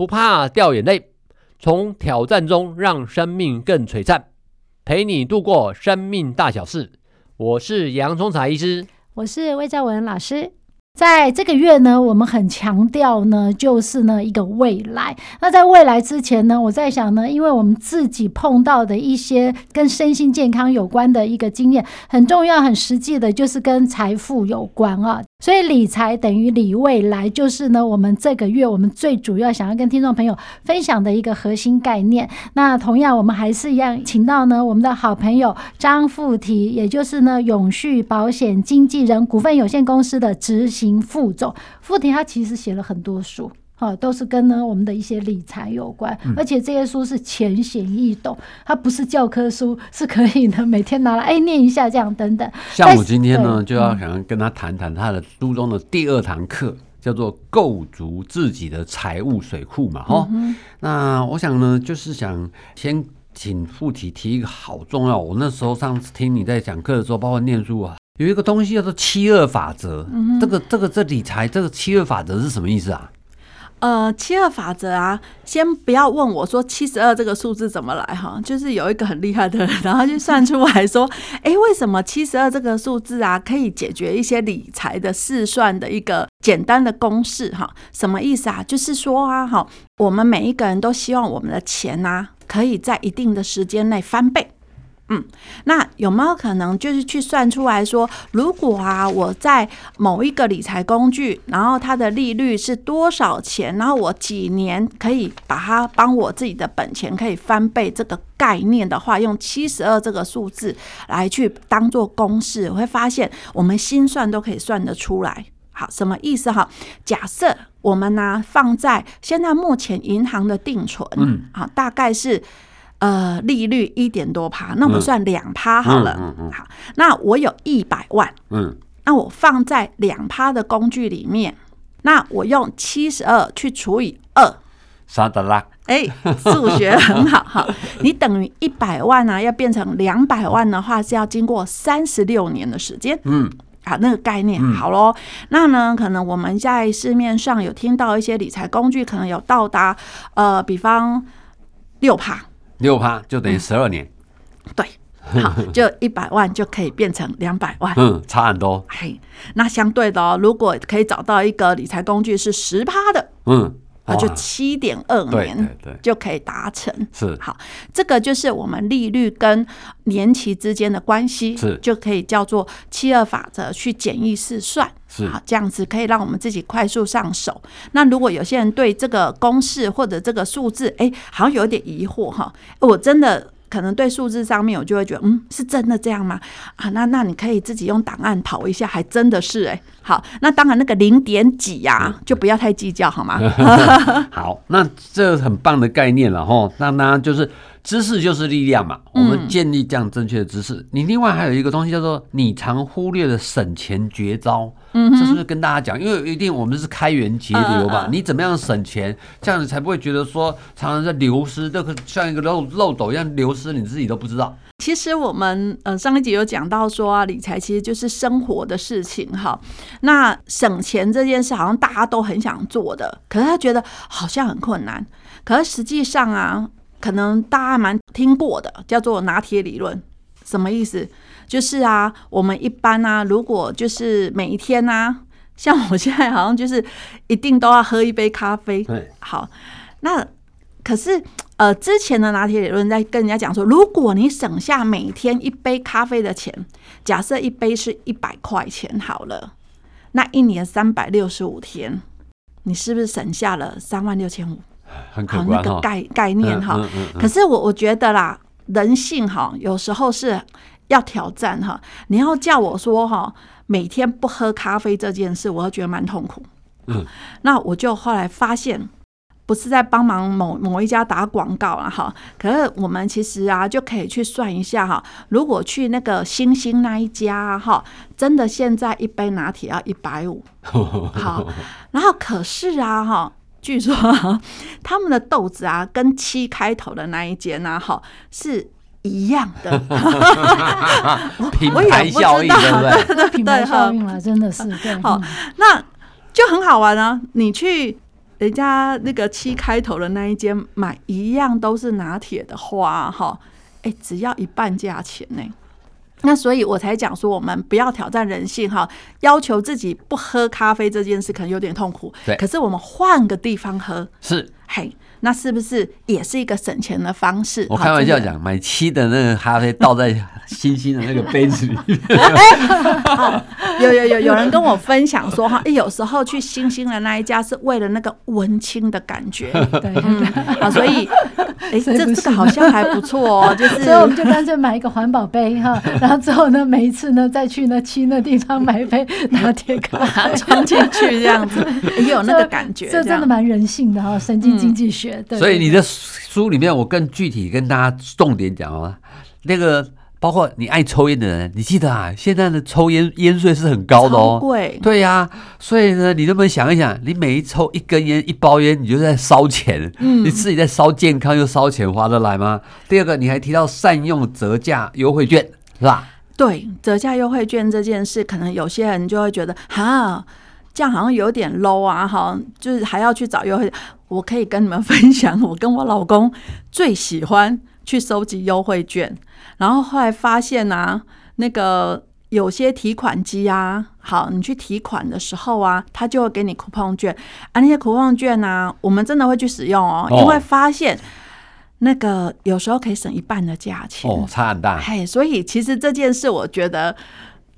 不怕掉眼泪，从挑战中让生命更璀璨，陪你度过生命大小事。我是洋葱茶医师，我是魏兆文老师。在这个月呢，我们很强调呢，就是呢一个未来。那在未来之前呢，我在想呢，因为我们自己碰到的一些跟身心健康有关的一个经验，很重要、很实际的，就是跟财富有关啊。所以理财等于理未来，就是呢，我们这个月我们最主要想要跟听众朋友分享的一个核心概念。那同样，我们还是一样，请到呢我们的好朋友张富提，也就是呢永续保险经纪人股份有限公司的执行副总。富提他其实写了很多书。啊，都是跟呢我们的一些理财有关，嗯、而且这些书是浅显易懂，它不是教科书，是可以呢每天拿来哎念一下这样等等。像我今天呢就要想跟他谈谈他的书中的第二堂课，叫做构筑自己的财务水库嘛，哈、嗯。那我想呢，就是想先请富提提一个好重要，我那时候上次听你在讲课的时候，包括念书啊，有一个东西叫做七二法则，嗯、这个这个这理财这个七二法则是什么意思啊？呃，七二法则啊，先不要问我说七十二这个数字怎么来哈，就是有一个很厉害的人，然后就算出来说，哎，为什么七十二这个数字啊，可以解决一些理财的试算的一个简单的公式哈？什么意思啊？就是说啊，哈，我们每一个人都希望我们的钱啊，可以在一定的时间内翻倍。嗯，那有没有可能就是去算出来说，如果啊，我在某一个理财工具，然后它的利率是多少钱，然后我几年可以把它帮我自己的本钱可以翻倍这个概念的话，用七十二这个数字来去当做公式，我会发现我们心算都可以算得出来。好，什么意思哈？假设我们呢、啊、放在现在目前银行的定存，嗯，好，大概是。呃，利率一点多趴，那我们算两趴好了。嗯嗯嗯、好，那我有一百万，嗯，那我放在两趴的工具里面，那我用七十二去除以二，啥的啦？哎，数学很好哈。你等于一百万呢、啊，要变成两百万的话，是要经过三十六年的时间。嗯，好，那个概念好喽。那呢，可能我们在市面上有听到一些理财工具，可能有到达呃，比方六趴。六趴就等于十二年，嗯，对，好，就一百万就可以变成两百万，嗯，差很多。嘿，那相对的哦，如果可以找到一个理财工具是十趴的，嗯。那就七点二年就可以达成。是好，这个就是我们利率跟年期之间的关系，是就可以叫做七二法则去简易试算。是好，这样子可以让我们自己快速上手。那如果有些人对这个公式或者这个数字，哎，好像有点疑惑哈，我真的。可能对数字上面，我就会觉得，嗯，是真的这样吗？啊，那那你可以自己用档案跑一下，还真的是哎、欸。好，那当然那个零点几呀、啊，就不要太计较，好吗？好，那这很棒的概念了哈。那那就是。知识就是力量嘛，我们建立这样正确的知识。嗯、你另外还有一个东西叫做你常忽略的省钱绝招，嗯，这是不是跟大家讲？因为一定我们是开源节流嘛，嗯、你怎么样省钱，这样你才不会觉得说常常在流失，这个像一个漏漏斗一样流失，你自己都不知道。其实我们呃上一集有讲到说啊，理财其实就是生活的事情哈。那省钱这件事好像大家都很想做的，可是他觉得好像很困难，可是实际上啊。可能大家蛮听过的，叫做拿铁理论，什么意思？就是啊，我们一般啊，如果就是每一天啊，像我现在好像就是一定都要喝一杯咖啡。对，好，那可是呃，之前的拿铁理论在跟人家讲说，如果你省下每天一杯咖啡的钱，假设一杯是一百块钱好了，那一年三百六十五天，你是不是省下了三万六千五？很可好，那个概概念哈，可是我我觉得啦，人性哈，有时候是要挑战哈。你要叫我说哈，每天不喝咖啡这件事，我会觉得蛮痛苦。嗯，那我就后来发现，不是在帮忙某某一家打广告啊，哈。可是我们其实啊，就可以去算一下哈，如果去那个星星那一家哈，真的现在一杯拿铁要一百五，好，然后可是啊哈，据说他们的豆子啊，跟七开头的那一间呢，哈是。一样的 品牌效应，对不对？对品牌效应了，真的是对。好，那就很好玩啊！你去人家那个七开头的那一间买一样都是拿铁的花，哈，哎，只要一半价钱呢。那所以我才讲说，我们不要挑战人性哈，要求自己不喝咖啡这件事可能有点痛苦。对，可是我们换个地方喝是嘿。那是不是也是一个省钱的方式？我开玩笑讲，买七的那个咖啡倒在星星的那个杯子里面。哎，有有有有人跟我分享说哈，有时候去星星的那一家是为了那个文青的感觉。对，啊，所以 哎，这这个好像还不错哦，就是所以我们就干脆买一个环保杯哈，然后之后呢，每一次呢再去那七那地方买一杯拿铁咖啡装进去这样子，也有那个感觉，这真的蛮人性的哈，神经经济学。所以你的书里面，我更具体跟大家重点讲哦，那个包括你爱抽烟的人，你记得啊，现在的抽烟烟税是很高的哦，贵，对呀，所以呢，你能不能想一想，你每一抽一根烟一包烟，你就在烧钱，嗯，你自己在烧健康又烧钱，划得来吗？第二个，你还提到善用折价优惠券，是吧？对，折价优惠券这件事，可能有些人就会觉得，哈。这样好像有点 low 啊，哈，就是还要去找优惠。我可以跟你们分享，我跟我老公最喜欢去收集优惠券，然后后来发现啊，那个有些提款机啊，好，你去提款的时候啊，他就会给你 coupon 券啊，那些 coupon 券啊，我们真的会去使用哦，因为发现那个有时候可以省一半的价钱哦，差很大。嘿，所以其实这件事，我觉得。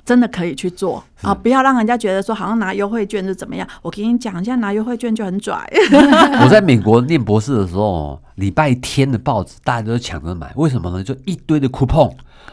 真的可以去做啊！不要让人家觉得说好像拿优惠券是怎么样。我跟你讲，现在拿优惠券就很拽。我在美国念博士的时候，礼拜天的报纸大家都抢着买，为什么呢？就一堆的 coupon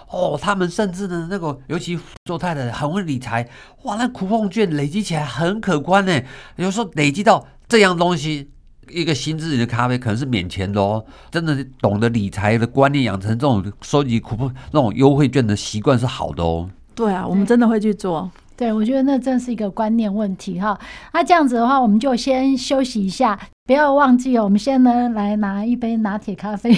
哦，他们甚至呢，那个尤其做太太很会理财，哇，那 coupon 券累积起来很可观呢。有时候累积到这样东西，一个新自己的咖啡可能是免钱的哦。真的懂得理财的观念，养成这种收集 coupon 那种优惠券的习惯是好的哦。对啊，我们真的会去做。对，我觉得那真是一个观念问题哈。那这样子的话，我们就先休息一下，不要忘记哦。我们先呢来拿一杯拿铁咖啡。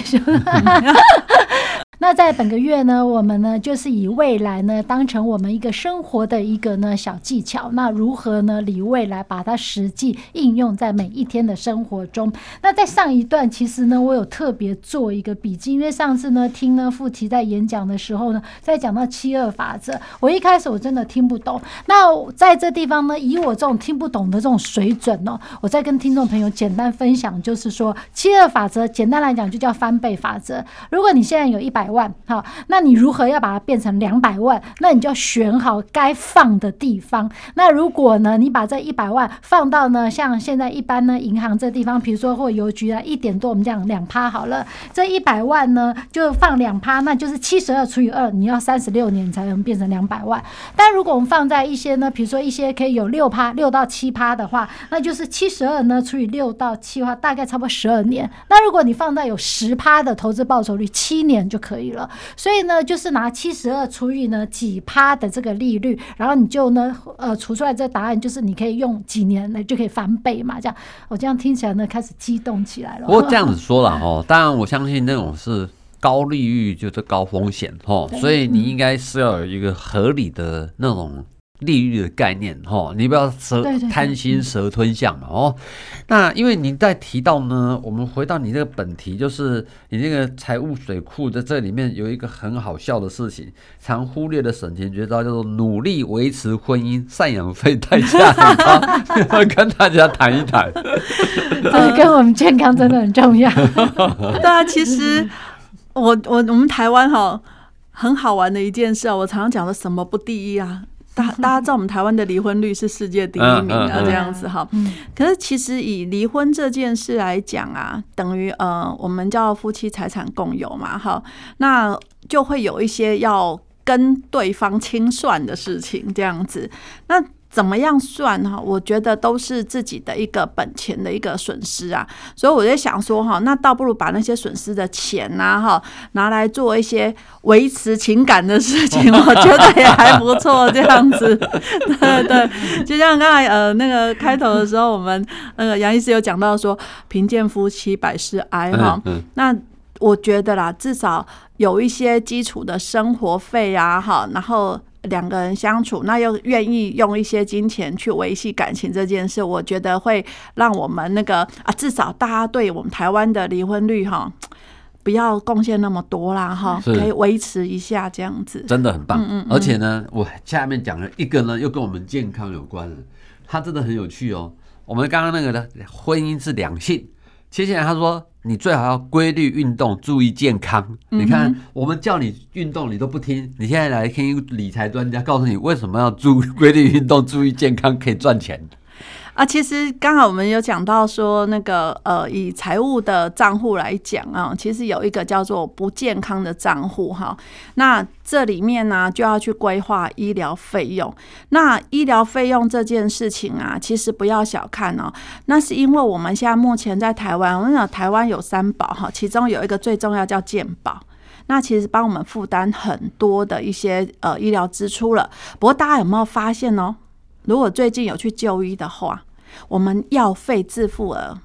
那在本个月呢，我们呢就是以未来呢当成我们一个生活的一个呢小技巧。那如何呢理未来把它实际应用在每一天的生活中？那在上一段其实呢，我有特别做一个笔记，因为上次呢听呢富祺在演讲的时候呢，在讲到七二法则，我一开始我真的听不懂。那在这地方呢，以我这种听不懂的这种水准呢，我再跟听众朋友简单分享，就是说七二法则简单来讲就叫翻倍法则。如果你现在有一百万，好，那你如何要把它变成两百万？那你就要选好该放的地方。那如果呢，你把这一百万放到呢，像现在一般呢，银行这地方，比如说或邮局啊，一点多，我们讲两趴好了。这一百万呢，就放两趴，那就是七十二除以二，你要三十六年才能变成两百万。但如果我们放在一些呢，比如说一些可以有六趴、六到七趴的话，那就是七十二呢除以六到七的话，大概差不多十二年。那如果你放在有十趴的投资报酬率，七年就可以。了，所以呢，就是拿七十二除以呢几趴的这个利率，然后你就呢，呃，除出来这答案，就是你可以用几年呢就可以翻倍嘛，这样，我这样听起来呢开始激动起来了。不过这样子说了哦，当然我相信那种是高利率就是高风险哦，所以你应该是要有一个合理的那种。利率的概念，哈，你不要蛇贪心蛇吞象嘛，哦，那因为你在提到呢，我们回到你这个本题，就是你那个财务水库在这里面有一个很好笑的事情，常忽略的省钱绝招叫做努力维持婚姻赡养费代价很高，跟大家谈一谈，对，跟我们健康真的很 重要。对啊，其实我我我们台湾哈很好玩的一件事啊，我常常讲的什么不第一啊。大 大家知道我们台湾的离婚率是世界第一名啊，这样子哈。可是其实以离婚这件事来讲啊，等于呃，我们叫夫妻财产共有嘛，哈，那就会有一些要跟对方清算的事情，这样子。那怎么样算哈？我觉得都是自己的一个本钱的一个损失啊。所以我在想说哈，那倒不如把那些损失的钱呐哈，拿来做一些维持情感的事情，我觉得也还不错。这样子，对对，就像刚才呃那个开头的时候，我们那个杨医师有讲到说，贫贱夫妻百事哀哈。那我觉得啦，至少有一些基础的生活费啊哈，然后。两个人相处，那又愿意用一些金钱去维系感情这件事，我觉得会让我们那个啊，至少大家对我们台湾的离婚率哈，不要贡献那么多啦哈，可以维持一下这样子，真的很棒。嗯嗯，而且呢，我下面讲了一个呢，又跟我们健康有关了，它真的很有趣哦。我们刚刚那个呢，婚姻是两性。接下来他说：“你最好要规律运动，注意健康。你看，我们叫你运动，你都不听。你现在来听理财专家告诉你为什么要注规律运动，注意健康，可以赚钱。”啊，其实刚好我们有讲到说，那个呃，以财务的账户来讲啊，其实有一个叫做不健康的账户哈。那这里面呢，就要去规划医疗费用。那医疗费用这件事情啊，其实不要小看哦。那是因为我们现在目前在台湾，我们讲台湾有三宝哈，其中有一个最重要叫健保。那其实帮我们负担很多的一些呃医疗支出了。不过大家有没有发现呢？如果最近有去就医的话，我们药费自付额。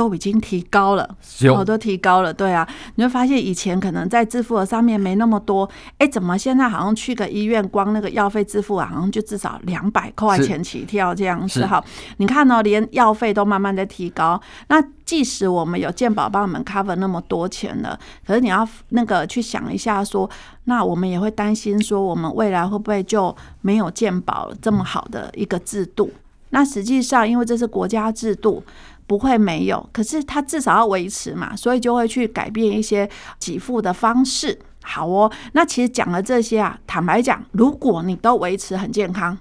都已经提高了，好多提高了，对啊，你会发现以前可能在支付额上面没那么多，哎，怎么现在好像去个医院，光那个药费支付啊好像就至少两百块钱起跳这样子哈？你看哦，连药费都慢慢的提高，那即使我们有健保帮我们 cover 那么多钱了，可是你要那个去想一下说，那我们也会担心说，我们未来会不会就没有健保这么好的一个制度？那实际上，因为这是国家制度，不会没有，可是它至少要维持嘛，所以就会去改变一些给付的方式。好哦，那其实讲了这些啊，坦白讲，如果你都维持很健康。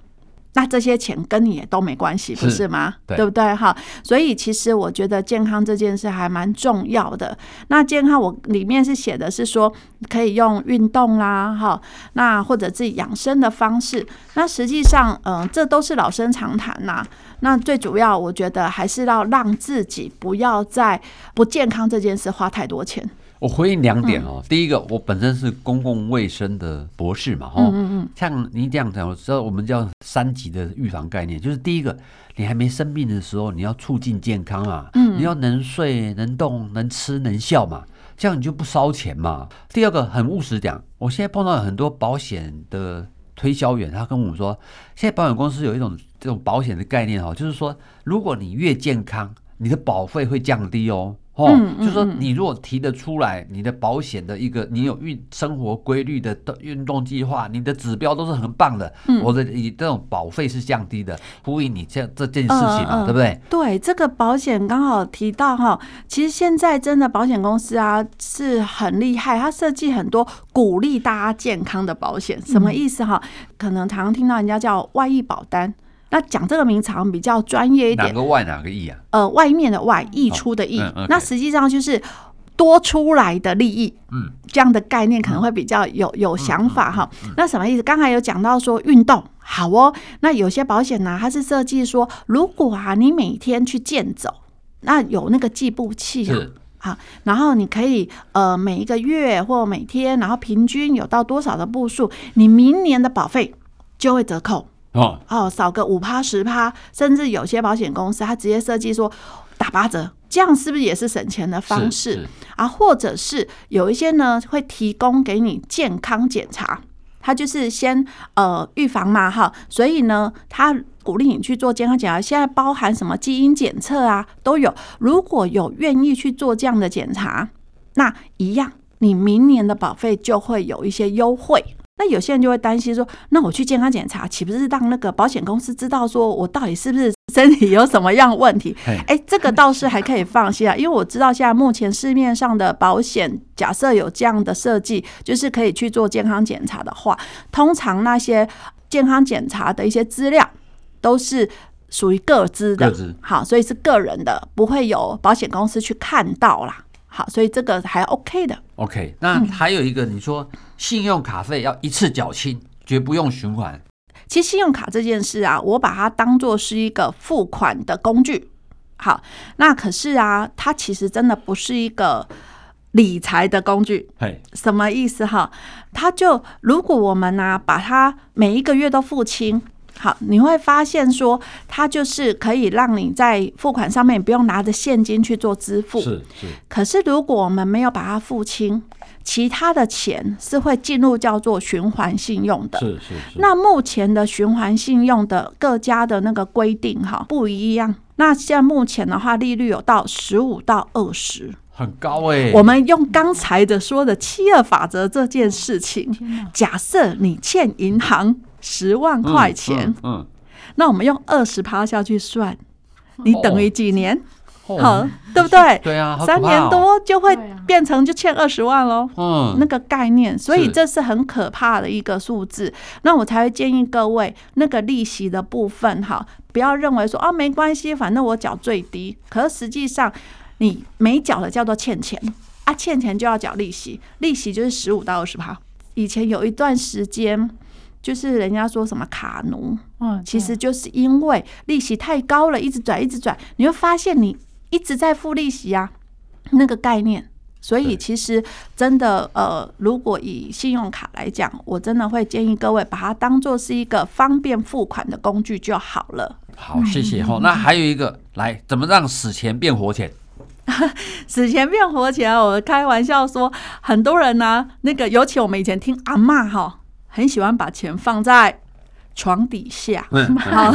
那这些钱跟你也都没关系，不是吗？对，对不对？哈，所以其实我觉得健康这件事还蛮重要的。那健康我里面是写的是说，可以用运动啦，哈，那或者自己养生的方式。那实际上，嗯，这都是老生常谈呐。那最主要，我觉得还是要让自己不要在不健康这件事花太多钱。我回应两点哦，第一个，我本身是公共卫生的博士嘛，哈，像你这样讲，我知道我们叫三级的预防概念，就是第一个，你还没生病的时候，你要促进健康啊，你要能睡、能动、能吃、能笑嘛，这样你就不烧钱嘛。第二个，很务实讲，我现在碰到很多保险的推销员，他跟我说，现在保险公司有一种这种保险的概念哈，就是说，如果你越健康，你的保费会降低哦。哦，就是说，你如果提得出来，你的保险的一个，你有运生活规律的运动计划，你的指标都是很棒的。嗯，我的以这种保费是降低的，呼应你这这件事情嘛，对不对？对，这个保险刚好提到哈，其实现在真的保险公司啊是很厉害，它设计很多鼓励大家健康的保险，什么意思哈？可能常常听到人家叫外溢保单。那讲这个名词比较专业一点，哪个外哪个溢啊？呃，外面的外，溢出的溢。哦嗯 okay、那实际上就是多出来的利益。嗯，这样的概念可能会比较有有想法哈。那什么意思？刚才有讲到说运动好哦。那有些保险呢、啊，它是设计说，如果啊你每天去健走，那有那个计步器啊，好，然后你可以呃每一个月或每天，然后平均有到多少的步数，你明年的保费就会折扣。哦哦，少个五趴十趴，甚至有些保险公司它直接设计说打八折，这样是不是也是省钱的方式啊？或者是有一些呢会提供给你健康检查，它就是先呃预防嘛哈，所以呢它鼓励你去做健康检查，现在包含什么基因检测啊都有。如果有愿意去做这样的检查，那一样你明年的保费就会有一些优惠。那有些人就会担心说，那我去健康检查，岂不是让那个保险公司知道说我到底是不是身体有什么样问题？哎，这个倒是还可以放心啊，因为我知道现在目前市面上的保险，假设有这样的设计，就是可以去做健康检查的话，通常那些健康检查的一些资料都是属于个资的，好，所以是个人的，不会有保险公司去看到啦。好，所以这个还 OK 的。OK，那还有一个，你说。信用卡费要一次缴清，绝不用循环。其实信用卡这件事啊，我把它当做是一个付款的工具。好，那可是啊，它其实真的不是一个理财的工具。嘿，什么意思哈？它就如果我们呢、啊，把它每一个月都付清。好，你会发现说，它就是可以让你在付款上面不用拿着现金去做支付。是是。可是如果我们没有把它付清，其他的钱是会进入叫做循环信用的。是是是。那目前的循环信用的各家的那个规定哈不一样。那现在目前的话，利率有到十五到二十，很高哎、欸。我们用刚才的说的七二法则这件事情，假设你欠银行。十万块钱，嗯，嗯，那我们用二十趴下去算，你等于几年？哦哦，对不对？对啊，三年多就会变成就欠二十万喽。嗯，那个概念，所以这是很可怕的一个数字。那我才会建议各位，那个利息的部分哈，不要认为说啊没关系，反正我缴最低。可是实际上，你没缴的叫做欠钱啊，欠钱就要缴利息，利息就是十五到二十趴。以前有一段时间。就是人家说什么卡奴，嗯，其实就是因为利息太高了，一直转，一直转，你会发现你一直在付利息啊，那个概念。所以其实真的，呃，如果以信用卡来讲，我真的会建议各位把它当做是一个方便付款的工具就好了。好，谢谢哈。那还有一个，来，怎么让死钱变活钱？死钱变活钱，我开玩笑说，很多人呢、啊，那个尤其我们以前听阿嬷哈。很喜欢把钱放在床底下，嗯，好，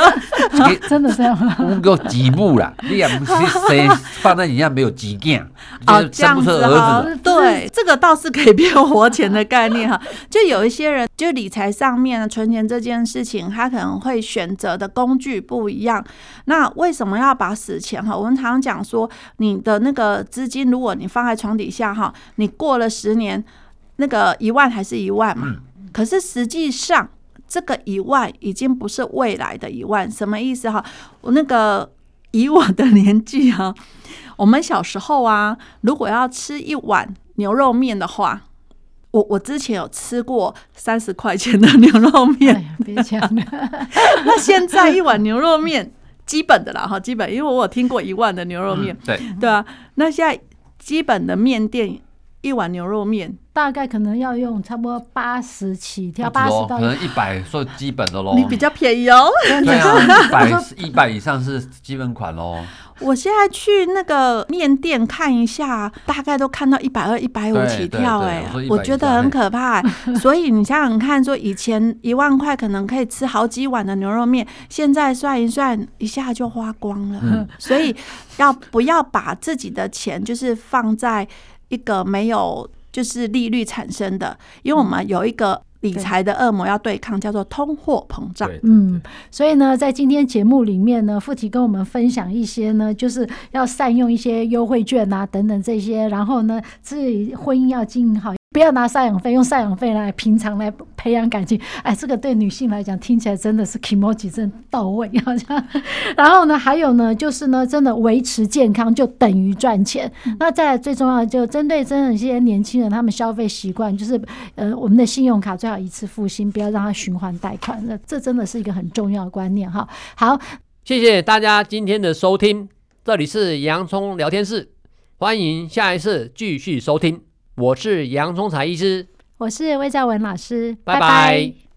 真的这样，我够几步啦，你也不是谁放在你下没有几件，哦，这样子哈，对，这个倒是可以变活钱 的概念哈。就有一些人，就理财上面存钱这件事情，他可能会选择的工具不一样。那为什么要把死钱哈？我们常常讲说，你的那个资金，如果你放在床底下哈，你过了十年，那个一万还是一万嘛。可是实际上，这个一万已经不是未来的一万，什么意思哈？我那个以我的年纪哈，我们小时候啊，如果要吃一碗牛肉面的话，我我之前有吃过三十块钱的牛肉面，别讲了。那现在一碗牛肉面基本的啦哈，基本，因为我有听过一万的牛肉面，对对啊。那现在基本的面店一碗牛肉面。大概可能要用差不多八十起跳，八十到可能一百算基本的喽。你比较便宜哦。对啊，一百一百以上是基本款喽。我现在去那个面店看一下，大概都看到一百二、一百五起跳，哎，我觉得很可怕。所以你想想看，说以前一万块可能可以吃好几碗的牛肉面，现在算一算，一下就花光了。嗯、所以要不要把自己的钱就是放在一个没有？就是利率产生的，因为我们有一个理财的恶魔要对抗，叫做通货膨胀。嗯，所以呢，在今天节目里面呢，富提跟我们分享一些呢，就是要善用一些优惠券啊等等这些，然后呢，自己婚姻要经营好。不要拿赡养费，用赡养费来平常来培养感情。哎，这个对女性来讲听起来真的是 kimochi 真到位，好像。然后呢，还有呢，就是呢，真的维持健康就等于赚钱。嗯、那再来最重要的，就针对真的一些年轻人，他们消费习惯就是，呃，我们的信用卡最好一次付清，不要让它循环贷款。那这真的是一个很重要的观念哈。好，谢谢大家今天的收听，这里是洋葱聊天室，欢迎下一次继续收听。我是杨忠才医师，我是魏兆文老师，拜拜。拜拜。